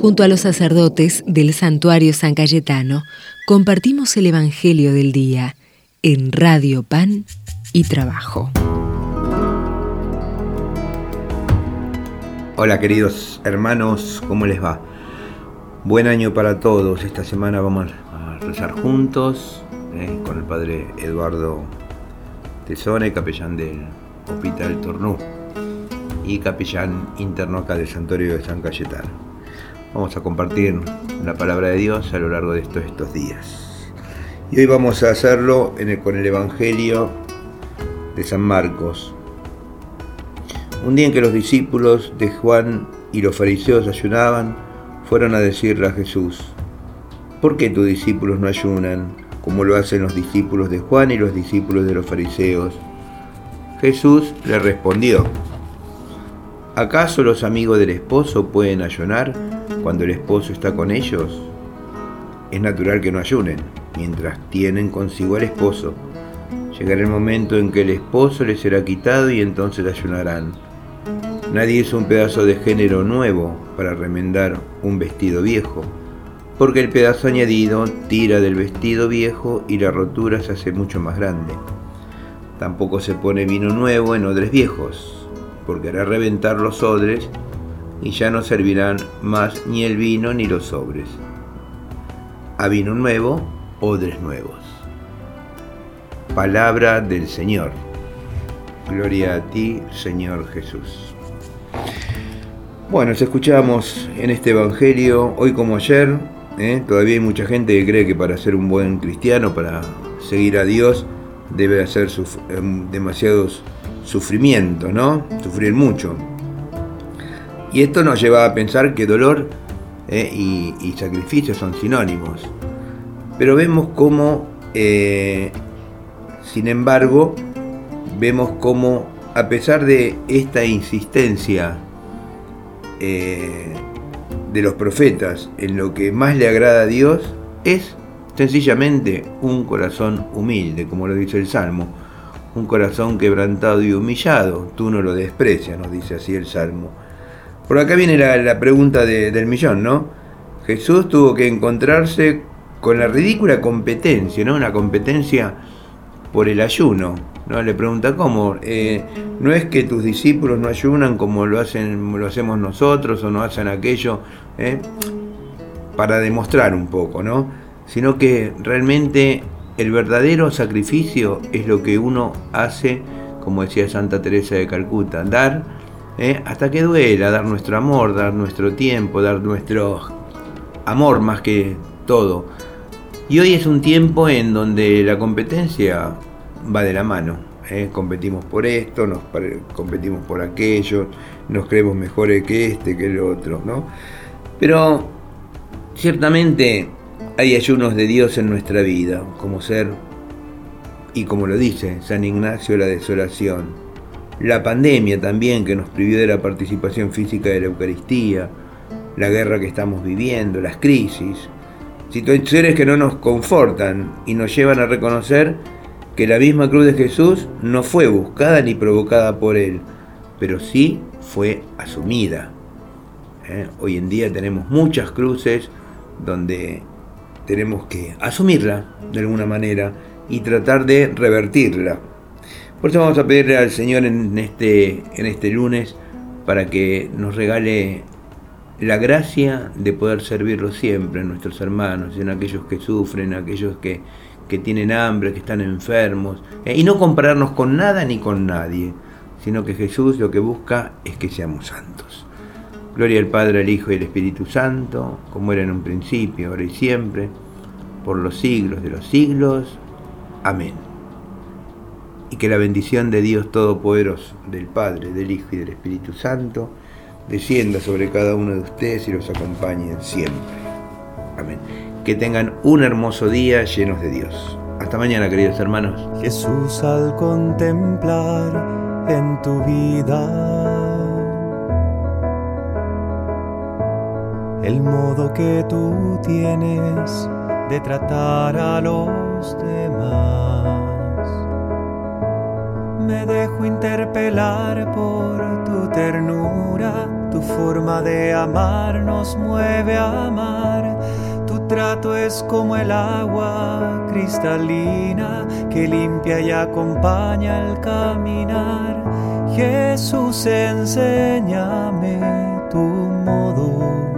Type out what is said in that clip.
Junto a los sacerdotes del santuario San Cayetano, compartimos el Evangelio del Día en Radio Pan y Trabajo. Hola queridos hermanos, ¿cómo les va? Buen año para todos. Esta semana vamos a rezar juntos eh, con el padre Eduardo Tesone, capellán del Hospital Tornú y capellán interno acá del Santuario de San Cayetano. Vamos a compartir la palabra de Dios a lo largo de estos, estos días. Y hoy vamos a hacerlo con el Evangelio de San Marcos. Un día en que los discípulos de Juan y los fariseos ayunaban, fueron a decirle a Jesús, ¿por qué tus discípulos no ayunan como lo hacen los discípulos de Juan y los discípulos de los fariseos? Jesús le respondió, ¿acaso los amigos del esposo pueden ayunar cuando el esposo está con ellos? Es natural que no ayunen mientras tienen consigo al esposo. Llegará el momento en que el esposo les será quitado y entonces ayunarán. Nadie hizo un pedazo de género nuevo para remendar un vestido viejo, porque el pedazo añadido tira del vestido viejo y la rotura se hace mucho más grande. Tampoco se pone vino nuevo en odres viejos, porque hará reventar los odres y ya no servirán más ni el vino ni los sobres. A vino nuevo, odres nuevos. Palabra del Señor. Gloria a ti, Señor Jesús. Bueno, nos escuchamos en este Evangelio hoy como ayer. ¿eh? Todavía hay mucha gente que cree que para ser un buen cristiano, para seguir a Dios, debe hacer em, demasiados sufrimientos, ¿no? Sufrir mucho. Y esto nos lleva a pensar que dolor ¿eh? y, sacrificio son sinónimos. Pero vemos cómo, eh, sin embargo, vemos cómo a pesar de esta insistencia eh, de los profetas en lo que más le agrada a Dios es sencillamente un corazón humilde, como lo dice el Salmo. Un corazón quebrantado y humillado, tú no lo desprecias, nos dice así el Salmo. Por acá viene la, pregunta del millón, ¿no? Jesús tuvo que encontrarse con la ridícula competencia, ¿no? Una competencia por el ayuno. ¿no? Le pregunta, ¿cómo? Eh, no es que tus discípulos no ayunan como lo, hacen, lo hacemos nosotros o no hacen aquello ¿eh? para demostrar un poco, ¿no? Sino que realmente el verdadero sacrificio es lo que uno hace, como decía Santa Teresa de Calcuta, dar ¿eh? hasta que duela, dar nuestro amor, dar nuestro tiempo, dar nuestro amor más que todo. Y hoy es un tiempo en donde la competencia va de la mano. ¿eh? Competimos por esto, nos competimos por aquello, nos creemos mejores que este, que el otro, ¿no? Pero ciertamente hay ayunos de Dios en nuestra vida, como ser, y como lo dice San Ignacio, la desolación. La pandemia también que nos privió de la participación física de la Eucaristía, la guerra que estamos viviendo, las crisis, situaciones que no nos confortan y nos llevan a reconocer que la misma cruz de Jesús no fue buscada ni provocada por Él, pero sí fue asumida. ¿Eh? Hoy en día tenemos muchas cruces donde tenemos que asumirla de alguna manera y tratar de revertirla. Por eso vamos a pedirle al Señor en este, en este lunes para que nos regale la gracia de poder servirlo siempre en nuestros hermanos, en aquellos que sufren, en aquellos que, que tienen hambre, que están enfermos, eh, y no compararnos con nada ni con nadie, sino que Jesús lo que busca es que seamos santos. Gloria al Padre, al Hijo y al Espíritu Santo, como era en un principio, ahora y siempre, por los siglos de los siglos. Amén. Y que la bendición de Dios Todopoderoso, del Padre, del Hijo y del Espíritu Santo, descienda sobre cada uno de ustedes y los acompañe siempre. Amén. Que tengan un hermoso día llenos de Dios. Hasta mañana, queridos hermanos. Jesús, al contemplar en tu vida el modo que tú tienes de tratar a los demás, me dejo interpelar por tu ternura forma de amar nos mueve a amar. Tu trato es como el agua cristalina que limpia y acompaña el caminar. Jesús, enséñame tu modo